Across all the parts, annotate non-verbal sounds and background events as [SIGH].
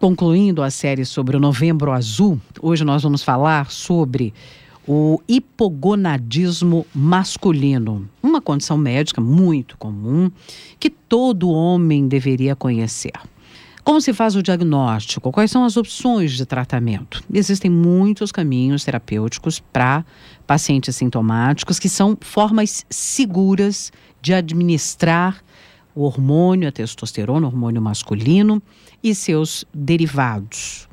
concluindo a série sobre o Novembro Azul, hoje nós vamos falar sobre o hipogonadismo masculino, uma condição médica muito comum que todo homem deveria conhecer. Como se faz o diagnóstico? Quais são as opções de tratamento? Existem muitos caminhos terapêuticos para pacientes sintomáticos que são formas seguras de administrar o hormônio, a testosterona, o hormônio masculino e seus derivados.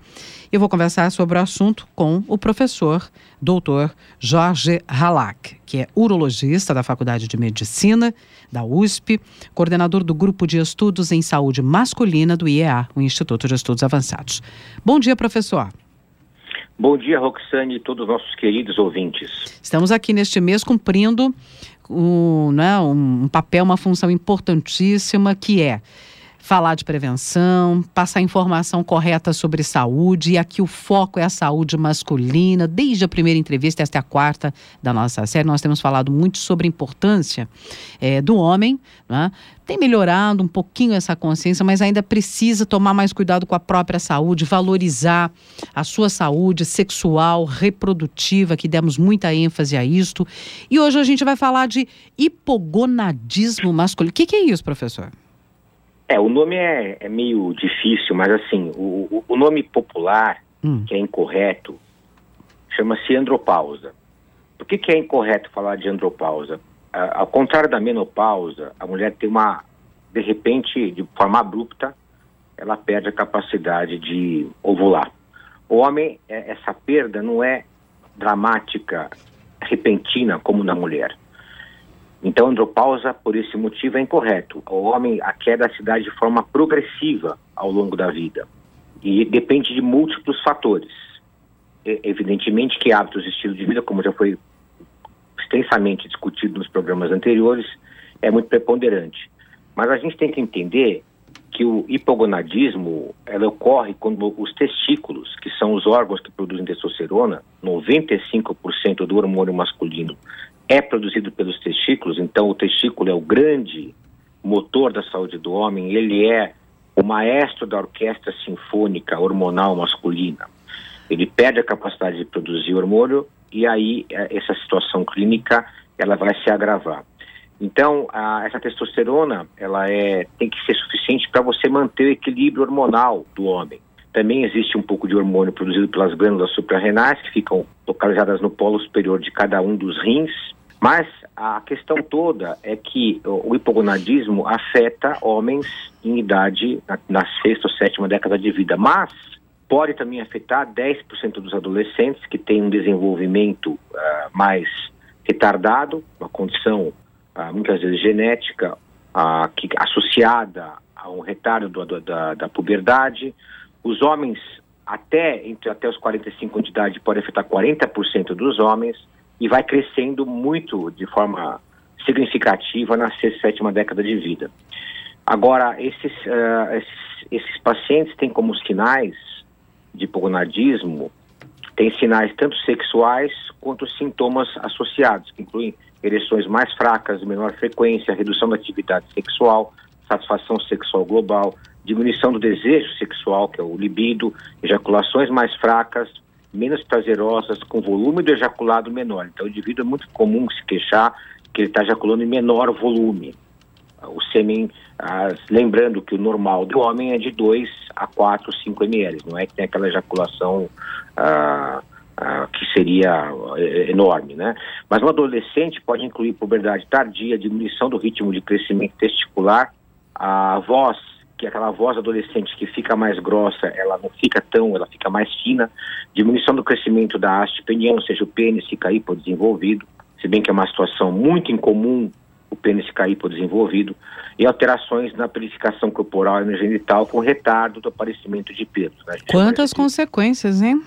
Eu vou conversar sobre o assunto com o professor doutor Jorge Halak, que é urologista da Faculdade de Medicina da USP, coordenador do Grupo de Estudos em Saúde Masculina do IEA, o Instituto de Estudos Avançados. Bom dia, professor. Bom dia, Roxane e todos os nossos queridos ouvintes. Estamos aqui neste mês cumprindo um, né, um papel, uma função importantíssima que é falar de prevenção, passar informação correta sobre saúde. E aqui o foco é a saúde masculina. Desde a primeira entrevista, esta é a quarta da nossa série, nós temos falado muito sobre a importância é, do homem. Né? Tem melhorado um pouquinho essa consciência, mas ainda precisa tomar mais cuidado com a própria saúde, valorizar a sua saúde sexual, reprodutiva, que demos muita ênfase a isto. E hoje a gente vai falar de hipogonadismo masculino. O que, que é isso, professor? É, o nome é, é meio difícil, mas assim, o, o nome popular, hum. que é incorreto, chama-se andropausa. Por que, que é incorreto falar de andropausa? Ao contrário da menopausa, a mulher tem uma, de repente, de forma abrupta, ela perde a capacidade de ovular. O homem, é, essa perda não é dramática, repentina, como na mulher. Então, andropausa, por esse motivo, é incorreto. O homem, a queda se de forma progressiva ao longo da vida e depende de múltiplos fatores. Evidentemente que hábitos e estilo de vida, como já foi extensamente discutido nos programas anteriores, é muito preponderante. Mas a gente tem que entender que o hipogonadismo ela ocorre quando os testículos, que são os órgãos que produzem testosterona, 95% do hormônio masculino é produzido pelos testículos, então o testículo é o grande motor da saúde do homem, ele é o maestro da orquestra sinfônica hormonal masculina. Ele perde a capacidade de produzir hormônio e aí é, essa situação clínica ela vai se agravar. Então, a, essa testosterona ela é, tem que ser suficiente para você manter o equilíbrio hormonal do homem. Também existe um pouco de hormônio produzido pelas glândulas suprarrenais, que ficam localizadas no polo superior de cada um dos rins, mas a questão toda é que o hipogonadismo afeta homens em idade na, na sexta ou sétima década de vida, mas pode também afetar 10% dos adolescentes que têm um desenvolvimento uh, mais retardado, uma condição uh, muitas vezes genética uh, que, associada a um retardo do, da, da puberdade. Os homens até, entre, até os 45 anos de idade pode afetar 40% dos homens e vai crescendo muito de forma significativa na sexta sétima década de vida. Agora, esses, uh, esses, esses, pacientes têm como sinais de hipogonadismo, têm sinais tanto sexuais quanto sintomas associados, que incluem ereções mais fracas, menor frequência, redução da atividade sexual, satisfação sexual global, diminuição do desejo sexual, que é o libido, ejaculações mais fracas, menos prazerosas, com volume do ejaculado menor. Então, o indivíduo é muito comum se queixar que ele está ejaculando em menor volume. O sêmen, lembrando que o normal do homem é de 2 a 4, 5 ml, não é que tem aquela ejaculação ah, ah, que seria eh, enorme, né? Mas um adolescente pode incluir puberdade tardia, diminuição do ritmo de crescimento testicular, a voz que aquela voz adolescente que fica mais grossa, ela não fica tão, ela fica mais fina, diminuição do crescimento da haste peniana, ou seja, o pênis fica hipodesenvolvido, se bem que é uma situação muito incomum o pênis ficar hipodesenvolvido, e alterações na purificação corporal e no genital com retardo do aparecimento de pelos. Né? Quantas consequências, hein?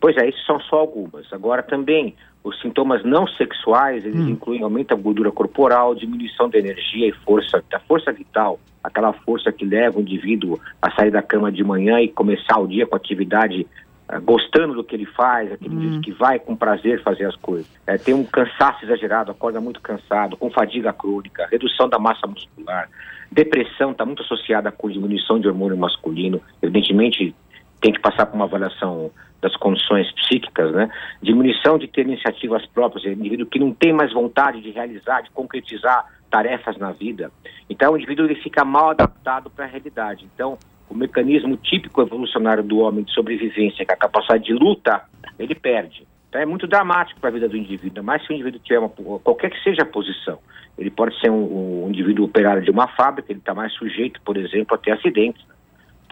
Pois é, isso são só algumas. Agora também os sintomas não sexuais, eles hum. incluem aumento da gordura corporal, diminuição da energia e força, da força vital, aquela força que leva o indivíduo a sair da cama de manhã e começar o dia com atividade uh, gostando do que ele faz, aquele hum. que vai com prazer fazer as coisas. É, tem um cansaço exagerado, acorda muito cansado, com fadiga crônica, redução da massa muscular, depressão está muito associada com diminuição de hormônio masculino, evidentemente tem que passar por uma avaliação das condições psíquicas, né? Diminuição de ter iniciativas próprias, indivíduo que não tem mais vontade de realizar, de concretizar tarefas na vida. Então, o indivíduo ele fica mal adaptado para a realidade. Então, o mecanismo típico evolucionário do homem de sobrevivência, que é a capacidade de luta, ele perde. Então, é muito dramático para a vida do indivíduo, mas se o indivíduo tiver uma, qualquer que seja a posição, ele pode ser um, um indivíduo operário de uma fábrica, ele está mais sujeito, por exemplo, a ter acidentes,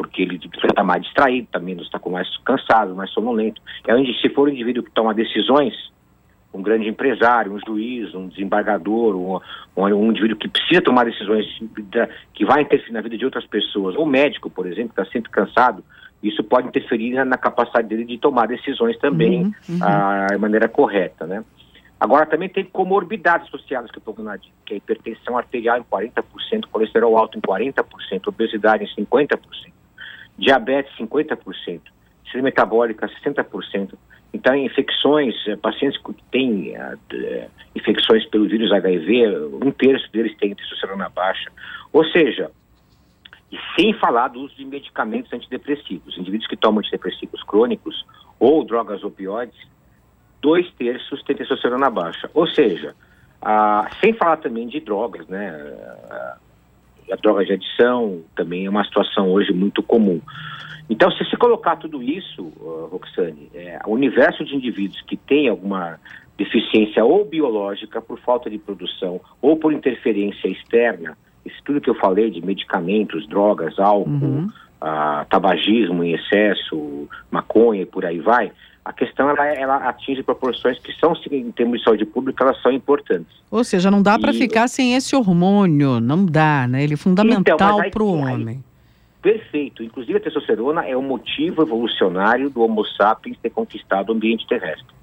porque ele está mais distraído, também está com mais cansado, mais sonolento. É se for um indivíduo que toma decisões, um grande empresário, um juiz, um desembargador, um, um, indivíduo que precisa tomar decisões que vai interferir na vida de outras pessoas, ou médico, por exemplo, que está sempre cansado, isso pode interferir na, na, capacidade dele de tomar decisões também uhum, uhum. De maneira correta, né? Agora também tem comorbidades associadas com a hipogonadismo, que é hipertensão arterial em 40%, colesterol alto em 40%, obesidade em 50% diabetes 50%, síndrome metabólica 60%. Então, infecções, eh, pacientes que têm uh, infecções pelo vírus HIV, um terço deles tem testosterona baixa. Ou seja, e sem falar do uso de medicamentos antidepressivos. Indivíduos que tomam antidepressivos crônicos ou drogas opioides, dois terços têm testosterona baixa. Ou seja, uh, sem falar também de drogas, né? Uh, a droga de adição também é uma situação hoje muito comum. Então, se se colocar tudo isso, uh, Roxane, é, o universo de indivíduos que tem alguma deficiência ou biológica por falta de produção ou por interferência externa, isso tudo que eu falei de medicamentos, drogas, álcool, uhum. uh, tabagismo em excesso, maconha e por aí vai, a questão ela, ela, atinge proporções que são, em termos de saúde pública, elas são importantes. Ou seja, não dá para ficar sem esse hormônio, não dá, né? Ele é fundamental então, para o homem. Perfeito. Inclusive a testosterona é o motivo evolucionário do Homo sapiens ter conquistado o ambiente terrestre.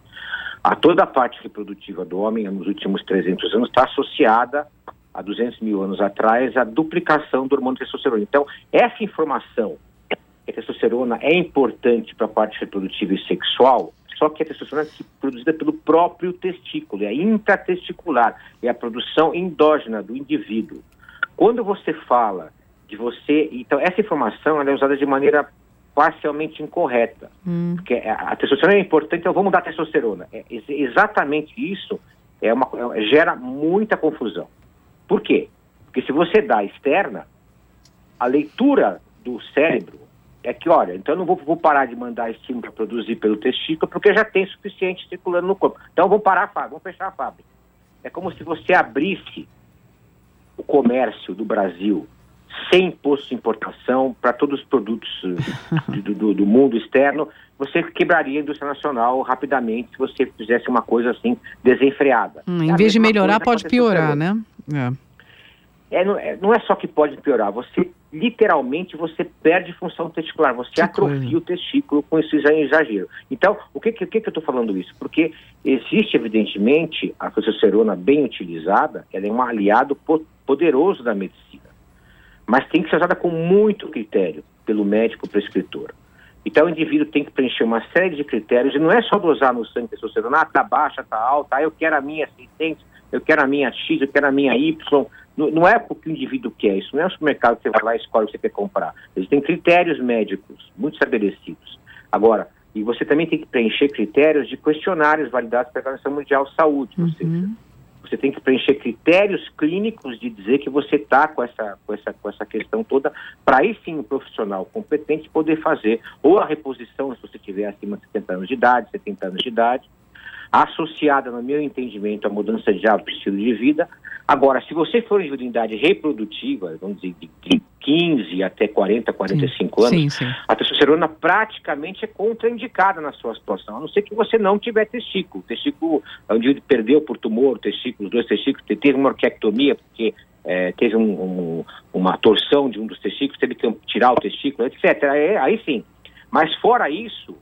A toda a parte reprodutiva do homem, nos últimos 300 anos, está associada a 200 mil anos atrás à duplicação do hormônio testosterona. Então, essa informação que a testosterona é importante para a parte reprodutiva e sexual, só que a testosterona é produzida pelo próprio testículo, é intratesticular, é a produção endógena do indivíduo. Quando você fala de você, então essa informação é usada de maneira parcialmente incorreta, hum. porque a testosterona é importante, então vamos dar testosterona. É, exatamente isso é uma, é, gera muita confusão. Por quê? Porque se você dá externa, a leitura do cérebro é que, olha, então eu não vou, vou parar de mandar estímulo para produzir pelo testículo, porque já tem suficiente circulando no corpo. Então vamos parar a fábrica, vamos fechar a fábrica. É como se você abrisse o comércio do Brasil sem imposto de importação para todos os produtos [LAUGHS] do, do, do, mundo externo, você quebraria a indústria nacional rapidamente se você fizesse uma coisa assim desenfreada. Hum, em é vez de melhorar, pode piorar, né? É. É, não, é, não é só que pode piorar, você literalmente você perde função testicular, você que atrofia coisa. o testículo com esse exagero. Então, o que, que, que, que eu estou falando isso? Porque existe, evidentemente, a testosterona bem utilizada, ela é um aliado poderoso da medicina, mas tem que ser usada com muito critério pelo médico prescritor. Então, o indivíduo tem que preencher uma série de critérios, e não é só dosar no sangue testosterona, ah, tá baixa, tá alta, ah, eu quero a minha 600, eu quero a minha X, eu quero a minha Y, não, não é porque o indivíduo quer, isso não é um supermercado que você vai lá e escolhe o que você quer comprar. Existem critérios médicos muito estabelecidos. Agora, e você também tem que preencher critérios de questionários validados pela Organização Mundial de Saúde, uhum. ou seja, você tem que preencher critérios clínicos de dizer que você está com essa, com, essa, com essa questão toda, para aí sim um profissional competente poder fazer ou a reposição, se você tiver acima de 70 anos de idade, 70 anos de idade, associada, no meu entendimento, à mudança de hábito e estilo de vida. Agora, se você for de idade reprodutiva, vamos dizer, de 15 até 40, 45 sim, anos, sim, sim. a testosterona praticamente é contraindicada na sua situação, a não ser que você não tiver testículo. O testículo, onde ele perdeu por tumor, o testículo, os dois testículos, teve uma orquiectomia, porque é, teve um, um, uma torção de um dos testículos, teve que tirar o testículo, etc. É, aí sim. Mas fora isso,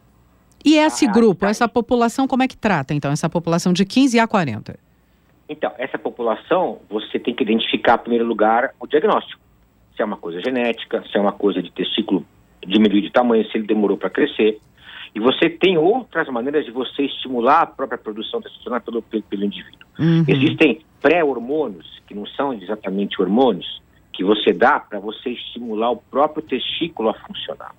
e esse ah, grupo, tá. essa população, como é que trata, então, essa população de 15 a 40? Então, essa população, você tem que identificar, em primeiro lugar, o diagnóstico. Se é uma coisa genética, se é uma coisa de testículo diminuir de tamanho, se ele demorou para crescer. E você tem outras maneiras de você estimular a própria produção testosterona pelo, pelo, pelo indivíduo. Uhum. Existem pré-hormônios, que não são exatamente hormônios, que você dá para você estimular o próprio testículo a funcionar.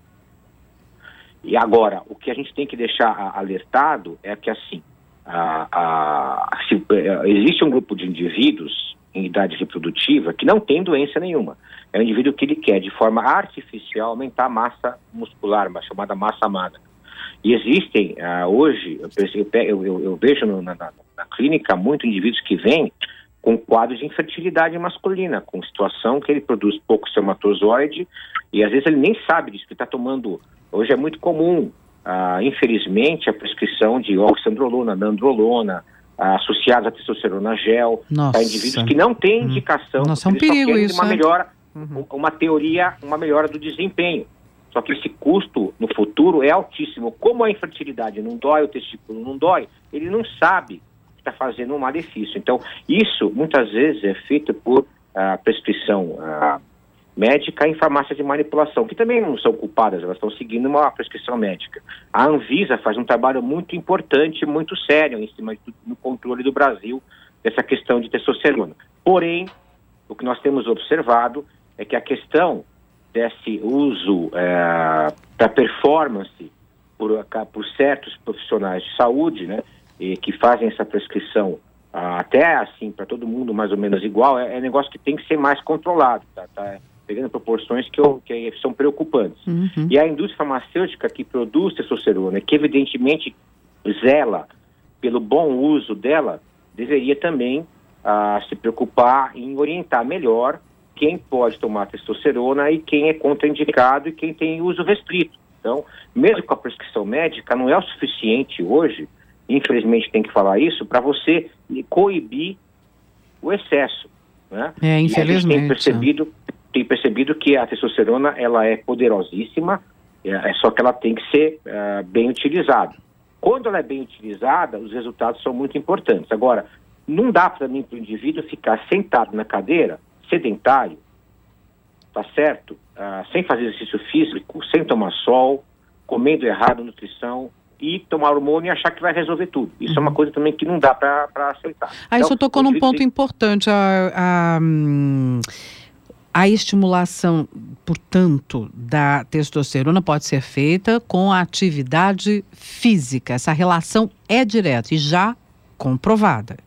E agora, o que a gente tem que deixar alertado é que, assim, a, a, se, é, existe um grupo de indivíduos em idade reprodutiva que não tem doença nenhuma. É um indivíduo que ele quer, de forma artificial, aumentar a massa muscular, uma chamada massa magra. E existem, uh, hoje, eu, eu, eu, eu vejo no, na, na, na, clínica muito indivíduos que vêm com quadros de infertilidade masculina, com situação que ele produz pouco espermatozoide e às vezes ele nem sabe disso, que está tomando. Hoje é muito comum, uh, infelizmente, a prescrição de oxandrolona, nandrolona, uh, associados à testosterona gel, para indivíduos que não têm hum. indicação. Nossa, é um perigo isso. Uma, melhora, uhum. uma teoria, uma melhora do desempenho. Só que esse custo no futuro é altíssimo. Como a infertilidade não dói, o testículo não dói, ele não sabe que está fazendo um malefício. Então, isso muitas vezes é feito por uh, prescrição uh, médica em farmácia de manipulação, que também não são culpadas, elas estão seguindo uma prescrição médica. A Anvisa faz um trabalho muito importante, muito sério em cima do, no controle do Brasil dessa questão de testosterona. Porém, o que nós temos observado é que a questão desse uso é, da performance por, por certos profissionais de saúde, né, que fazem essa prescrição até assim para todo mundo mais ou menos igual, é, é negócio que tem que ser mais controlado, tá? tá pegando proporções que, eu, que são preocupantes. Uhum. E a indústria farmacêutica que produz testosterona, que evidentemente zela pelo bom uso dela, deveria também ah, se preocupar em orientar melhor quem pode tomar testosterona e quem é contraindicado e quem tem uso restrito. Então, mesmo com a prescrição médica, não é o suficiente hoje, infelizmente tem que falar isso, para você coibir o excesso. Né? É, infelizmente. tem percebido, tem percebido que a testosterona ela é poderosíssima, é, é só que ela tem que ser uh, bem utilizada. Quando ela é bem utilizada, os resultados são muito importantes. Agora, não dá para mim, para o indivíduo, ficar sentado na cadeira sedentário, tá certo? Ah, sem fazer exercício físico, sem tomar sol, comendo errado, nutrição, e tomar hormônio e achar que vai resolver tudo. Isso uhum. é uma uhum. coisa também que não dá para aceitar. Aí então, você tocou num ponto importante. A, a, a, estimulação, portanto, da testosterona pode ser feita com a atividade física. Essa relação é direta e já comprovada.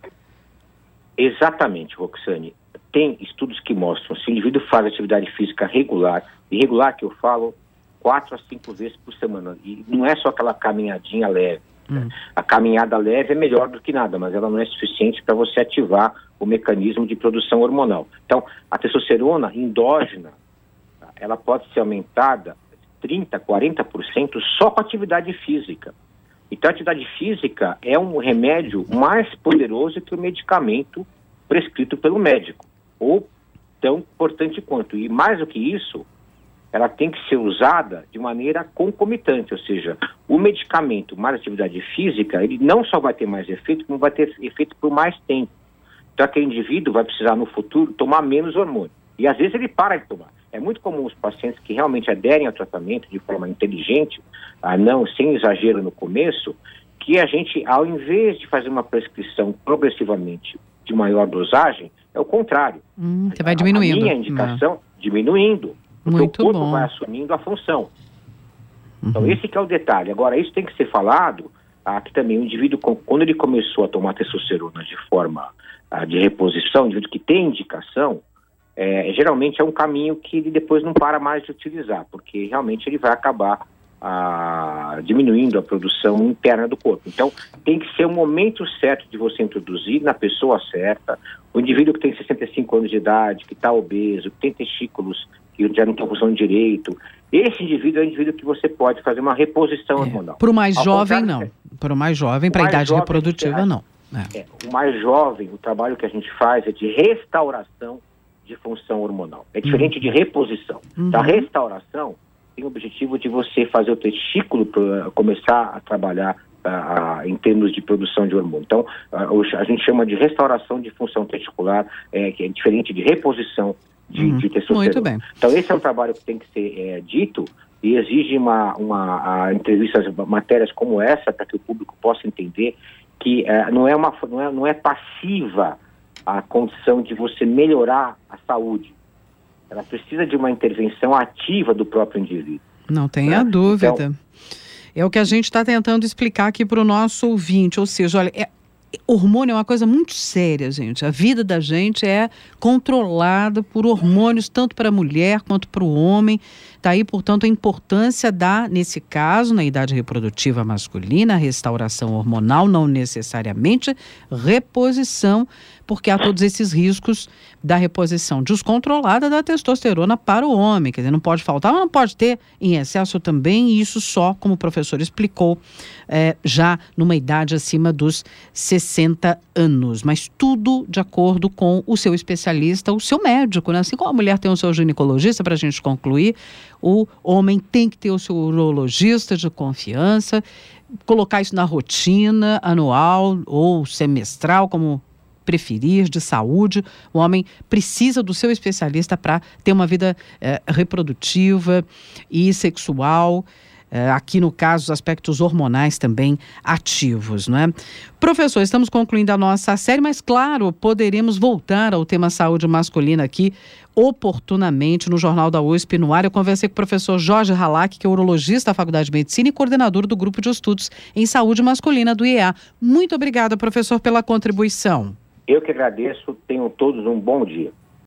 Exatamente, Roxane tem estudos que mostram se o indivíduo faz atividade física regular, e regular que eu falo, quatro a cinco vezes por semana. E não é só aquela caminhadinha leve. Hum. A caminhada leve é melhor do que nada, mas ela não é suficiente para você ativar o mecanismo de produção hormonal. Então, a testosterona endógena, ela pode ser aumentada 30%, 40% só com atividade física. Então, a atividade física é um remédio mais poderoso que o medicamento prescrito pelo médico ou tão importante quanto. E mais do que isso, ela tem que ser usada de maneira concomitante, ou seja, o medicamento mais atividade física, ele não só vai ter mais efeito, como vai ter efeito por mais tempo. Então aquele indivíduo vai precisar no futuro tomar menos hormônio. E às vezes ele para de tomar. É muito comum os pacientes que realmente aderem ao tratamento de forma inteligente, ah, não sem exagero no começo, que a gente, ao invés de fazer uma prescrição progressivamente de maior dosagem, é o contrário. Hum, você vai diminuindo. A minha indicação, Não. diminuindo. Porque Muito o corpo bom. vai assumindo a função. Então, uhum. esse que é o detalhe. Agora, isso tem que ser falado, ah, que também o indivíduo, quando ele começou a tomar testosterona de forma ah, de reposição, o indivíduo que tem indicação, é, geralmente é um caminho que ele depois não para mais de utilizar, porque realmente ele vai acabar a, diminuindo a produção interna do corpo. Então, tem que ser o momento certo de você introduzir na pessoa certa. O indivíduo que tem 65 anos de idade, que está obeso, que tem testículos que já não estão funcionando direito, esse indivíduo é o indivíduo que você pode fazer uma reposição é. hormonal. Para o mais Ao jovem, não. É. Para o mais jovem, para a idade jovem, reprodutiva, não. É. o mais jovem, o trabalho que a gente faz é de restauração de função hormonal. É diferente uhum. de reposição. Uhum. Da restauração, tem o objetivo de você fazer o testículo começar a trabalhar em termos de produção de hormônio. Então, uh, a gente chama de restauração de função testicular, é, que é diferente de reposição de, uhum. de testosterona. Muito bem. Então, esse é um trabalho que tem que ser é, dito e exige uma, uma entrevistas, matérias como essa, para que o público possa entender que é, não, é uma, não, é, não é passiva a condição de você melhorar a saúde. Ela precisa de uma intervenção ativa do próprio indivíduo. Não tenha né? dúvida. Então, é o que a gente está tentando explicar aqui para o nosso ouvinte. Ou seja, olha, é, hormônio é uma coisa muito séria, gente. A vida da gente é controlada por hormônios, tanto para a mulher quanto para o homem. Daí, tá portanto, a importância da, nesse caso, na idade reprodutiva masculina, restauração hormonal, não necessariamente reposição, porque há todos esses riscos da reposição descontrolada da testosterona para o homem. Quer dizer, não pode faltar, mas não pode ter em excesso também, e isso só, como o professor explicou, é, já numa idade acima dos 60 anos. Mas tudo de acordo com o seu especialista, o seu médico, né? Assim como a mulher tem o seu ginecologista, para a gente concluir, o homem tem que ter o seu urologista de confiança, colocar isso na rotina anual ou semestral, como preferir, de saúde. O homem precisa do seu especialista para ter uma vida eh, reprodutiva e sexual. Uh, aqui no caso, os aspectos hormonais também ativos, não é? Professor, estamos concluindo a nossa série, mas claro, poderemos voltar ao tema saúde masculina aqui oportunamente no Jornal da USP no ar. Eu conversei com o professor Jorge Halak, que é urologista da Faculdade de Medicina e coordenador do grupo de estudos em saúde masculina do IEA. Muito obrigada, professor, pela contribuição. Eu que agradeço. Tenham todos um bom dia.